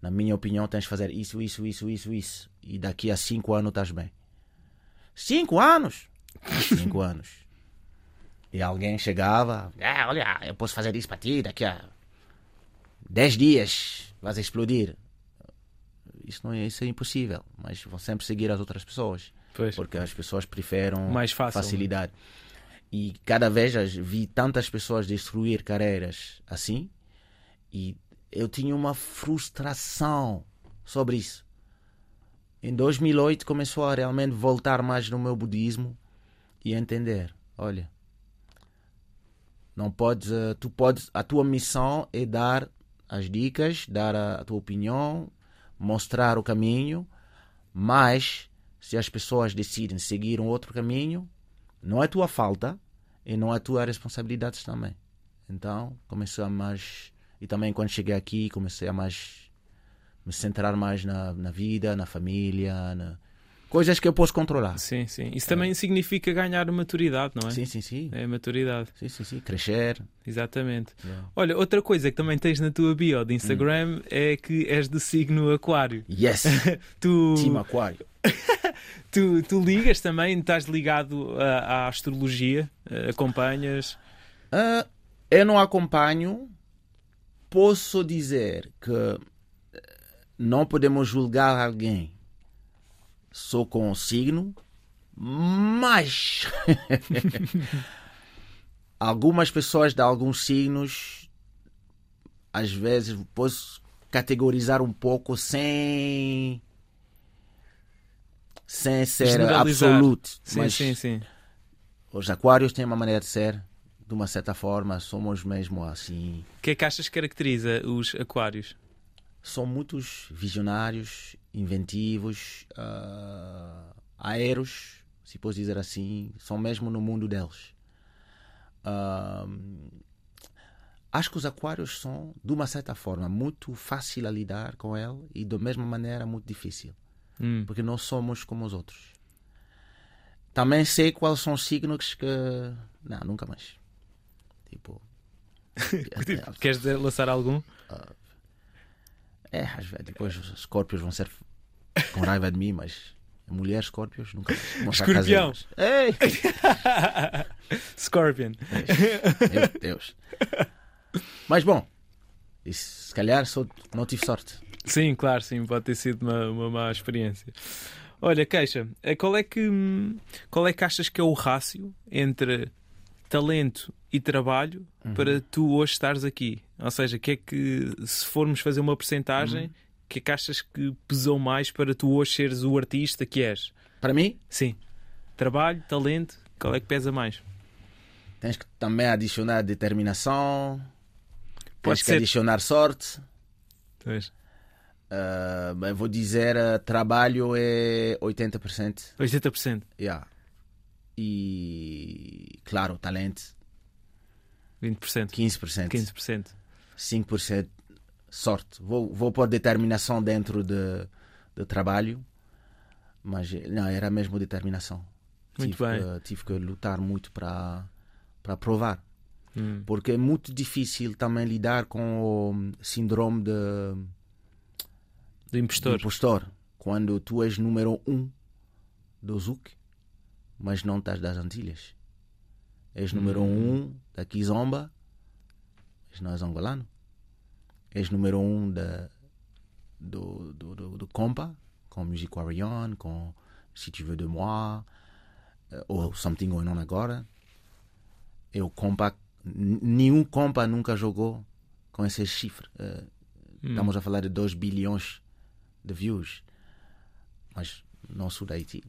S3: Na minha opinião, tens de fazer isso, isso, isso, isso, isso. E daqui a cinco anos estás bem. Cinco anos? cinco anos. E alguém chegava, ah, olha, eu posso fazer isso para ti daqui a 10 dias, vais explodir. Isso, não é, isso é impossível, mas vão sempre seguir as outras pessoas.
S2: Pois.
S3: Porque as pessoas preferem
S2: Mais fácil,
S3: facilidade. E cada vez vi tantas pessoas destruir carreiras assim, e eu tinha uma frustração sobre isso. Em 2008 começou a realmente voltar mais no meu budismo e entender, olha, não podes, uh, tu podes, a tua missão é dar as dicas, dar a, a tua opinião, mostrar o caminho, mas se as pessoas decidem seguir um outro caminho, não é tua falta e não é tua responsabilidade também. Então, começou a mais E também quando cheguei aqui comecei a mais me centrar mais na, na vida, na família, na... coisas que eu posso controlar.
S2: Sim, sim. Isso também é. significa ganhar maturidade, não é?
S3: Sim, sim, sim.
S2: É maturidade.
S3: Sim, sim, sim. Crescer.
S2: Exatamente. Yeah. Olha, outra coisa que também tens na tua bio de Instagram hum. é que és de signo aquário.
S3: Yes!
S2: tu...
S3: Time aquário.
S2: tu, tu ligas também? Estás ligado à, à astrologia? Acompanhas?
S3: Uh, eu não acompanho. Posso dizer que não podemos julgar alguém só com o signo, mas algumas pessoas de alguns signos às vezes posso categorizar um pouco sem sem ser absoluto.
S2: Sim,
S3: mas
S2: sim, sim.
S3: Os aquários têm uma maneira de ser, de uma certa forma, somos mesmo assim.
S2: O que é que achas que caracteriza os aquários?
S3: são muitos visionários, inventivos, uh, aéreos, se posso dizer assim, são mesmo no mundo deles. Uh, acho que os aquários são, de uma certa forma, muito fácil a lidar com ele e, da mesma maneira, muito difícil.
S2: Hum.
S3: Porque não somos como os outros. Também sei quais são os signos que. Não, nunca mais. Tipo.
S2: tipo queres lançar algum?
S3: Uh, é, às vezes depois os escorpios vão ser com raiva de mim, mas mulher escorpios nunca
S2: Escorpião!
S3: Ei!
S2: Scorpion!
S3: Meu Deus! Mas bom, isso, se calhar sou, não tive sorte.
S2: Sim, claro, sim, pode ter sido uma, uma má experiência. Olha, queixa, eh, qual é que qual é que achas que é o rácio entre talento e trabalho uhum. para tu hoje estares aqui? Ou seja, que é que, se formos fazer uma porcentagem, uhum. Que é que achas que pesou mais para tu hoje seres o artista que és?
S3: Para mim?
S2: Sim. Trabalho, talento, qual é que pesa mais?
S3: Tens que também adicionar determinação, Pode tens ser. que adicionar sorte.
S2: Pois.
S3: Uh, eu vou dizer, uh, trabalho é 80%.
S2: 80%?
S3: Yeah e, claro, talento
S2: 20%,
S3: 15%,
S2: 15%.
S3: 5% sorte. Vou, vou pôr determinação dentro de, de trabalho, mas não, era mesmo determinação.
S2: Muito
S3: tive
S2: bem.
S3: Que, tive que lutar muito para, provar.
S2: Hum.
S3: Porque é muito difícil também lidar com o síndrome de,
S2: do impostor.
S3: impostor. Quando tu és número um do Zuc mas não estás das Antilhas. És número hum. um da Kizomba, mas não és angolano. És número um da, do, do, do, do Compa, com Music Warrior, com Si Tu Veux de Moi, eh, ou Something Going On agora. Eu Compa, nenhum Compa nunca jogou com esse chifre. Uh, hum. Estamos a falar de 2 bilhões de views, mas não sou da Haiti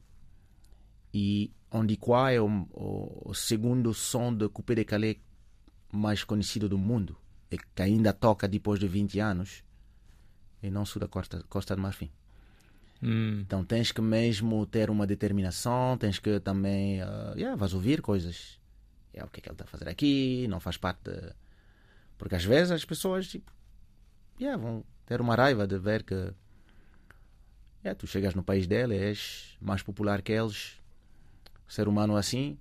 S3: e onde qual é o, o, o, segundo som de Coupé de Calais mais conhecido do mundo e que ainda toca depois de 20 anos e não sul da Costa, Costa do Marfim.
S2: Hum.
S3: Então tens que mesmo ter uma determinação, tens que também uh, yeah, vais ouvir coisas. É o que é que ele está a fazer aqui, não faz parte. De... Porque às vezes as pessoas tipo, yeah, vão ter uma raiva de ver que yeah, tu chegas no país dele, és mais popular que eles, ser humano assim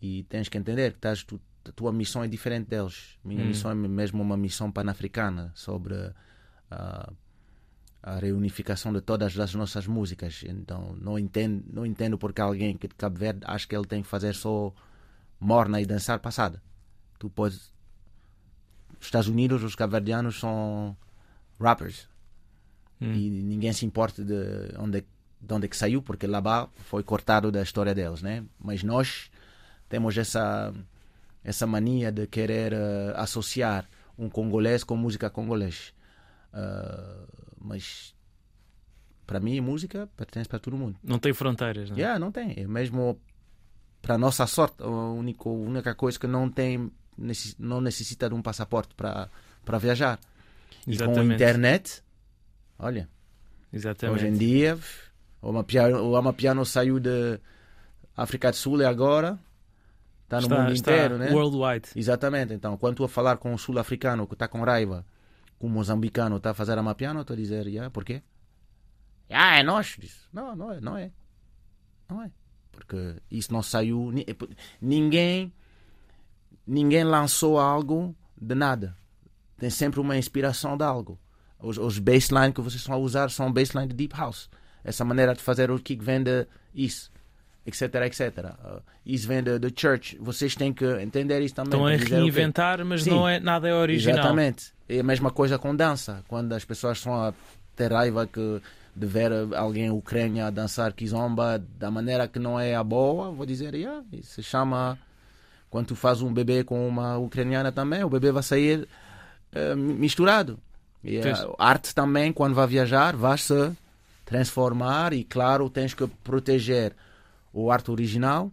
S3: e tens que entender que estás, tu, a tua missão é diferente deles. Minha hum. missão é mesmo uma missão pan-africana sobre a, a reunificação de todas as nossas músicas. Então não entendo, não entendo porque alguém que de Cabo Verde acha que ele tem que fazer só morna e dançar passada. Tu podes. Os Estados Unidos, os cabo-verdianos são rappers.
S2: Hum.
S3: E ninguém se importa de onde de onde é que saiu, porque Labá foi cortado da história deles, né? Mas nós temos essa essa mania de querer uh, associar um congolês com música congolês. Uh, mas para mim, música pertence para todo mundo.
S2: Não tem fronteiras, não?
S3: É? Yeah, não tem. É mesmo para nossa sorte, a única, a única coisa que não tem não necessita de um passaporte para para viajar.
S2: Exatamente.
S3: E com a internet, olha,
S2: Exatamente.
S3: hoje em dia o Amapiano, o Amapiano saiu de África do Sul e agora Está no
S2: Está,
S3: mundo
S2: está
S3: inteiro, né?
S2: worldwide.
S3: Exatamente. Então, quando tu a falar com um sul-africano que está com raiva, com um moçambicano está a fazer a mapiano, estou a dizer, yeah, por quê? Ah, é nós. Diz, Não, não é, não é. Não é. Porque isso não saiu. ni- Ninguém. Ninguém lançou algo de nada. Tem sempre uma inspiração de algo. Os, os baseline que vocês estão a usar são baseline de Deep House. Essa maneira de fazer o kick vem de isso. Etc, etc. Uh, isso vem de Church. Vocês têm que entender isso também.
S2: Estão a reinventar, mas
S3: Sim.
S2: não é, nada é original.
S3: Exatamente. É a mesma coisa com dança. Quando as pessoas estão a ter raiva que de ver alguém ucrânia a dançar kizomba da maneira que não é a boa, vou dizer, yeah, isso se chama. Quando tu faz um bebê com uma ucraniana também, o bebê vai sair eh, misturado. E a arte também, quando vai viajar, vai se transformar e, claro, tens que proteger o arte original,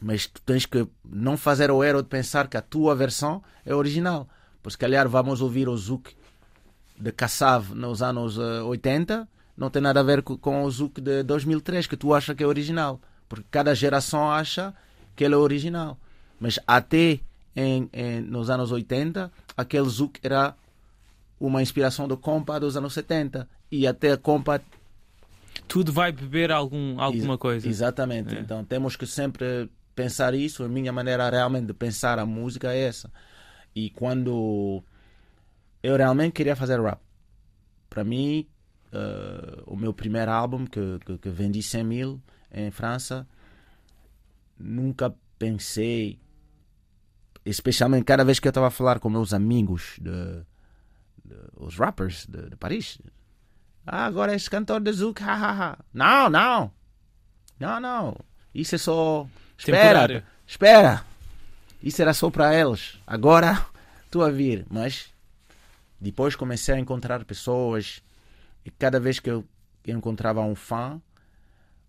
S3: mas tu tens que não fazer o erro de pensar que a tua versão é original. Pois, se calhar, vamos ouvir o Zouk de Kassav nos anos eh, 80, não tem nada a ver co- com o Zouk de 2003, que tu acha que é original. Porque cada geração acha que ele é original. Mas até em, em- nos anos 80, aquele Zouk era uma inspiração do compa dos anos 70. E até a compa
S2: Tudo vai beber algum, alguma coisa.
S3: Exatamente.
S2: É.
S3: Então temos que sempre pensar isso. A minha maneira realmente de pensar a música é essa. E quando eu realmente queria fazer rap, para mim, eh, o meu primeiro álbum, que, que, que vendi 100 mil em França, nunca pensei, especialmente cada vez que eu estava a falar com meus amigos, de, de- os rappers de, de Paris. Ah, agora és cantor de Zouk, hahaha. Não, não. Não, não. Isso é só.
S2: Temporário.
S3: Espera, espera. Isso era só para eles. Agora estou a vir. Mas depois comecei a encontrar pessoas e cada vez que eu encontrava um fã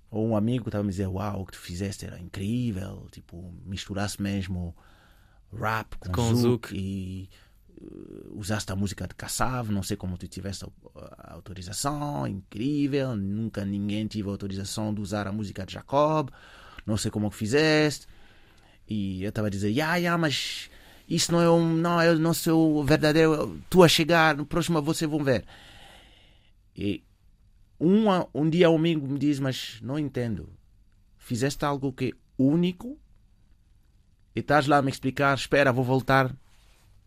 S3: ou um amigo estava a me dizer: Uau, o que tu fizeste era incrível. Tipo, misturasse mesmo rap com,
S2: Com
S3: zouk, e usaste a música de Kassav. Não sei como tu tiveste a, autorização. Incrível. Nunca ninguém tive a autorização de usar a música de Jacob. Não sei como que fizeste. E eu estava a dizer: Ya, ya, mas isso não é um. Não é o nosso verdadeiro. Tu a chegar, no próximo você vão ver. E um, um dia um amigo me diz, mas não entendo. Fizeste algo que é único e estás lá a me explicar, espera, vou voltar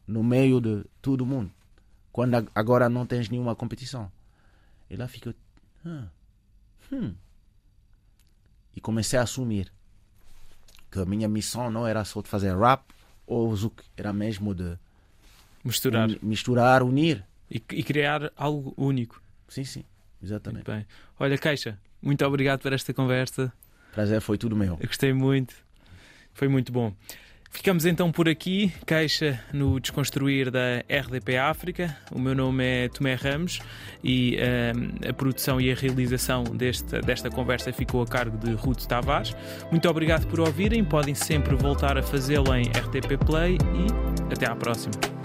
S3: no meio de todo mundo. Quando ag- agora não tens nenhuma competição. E lá fico. "Ah, hum." E comecei a assumir que a minha missão não era só de fazer rap ou zouk, era mesmo de
S2: Misturar
S3: misturar, unir.
S2: e, e criar algo único.
S3: Sim, sim, exatamente.
S2: Muito bem. Olha, Caixa, muito obrigado por esta conversa.
S3: Prazer foi tudo meu.
S2: Eu gostei muito. Foi muito bom. Ficamos então por aqui, Caixa no Desconstruir da RDP África. O meu nome é Tomé Ramos e ehm, a produção e a realização desta, desta conversa ficou a cargo de Ruth Tavares. Muito obrigado por ouvirem. Podem sempre voltar a fazê-lo em RTP Play e até à próxima.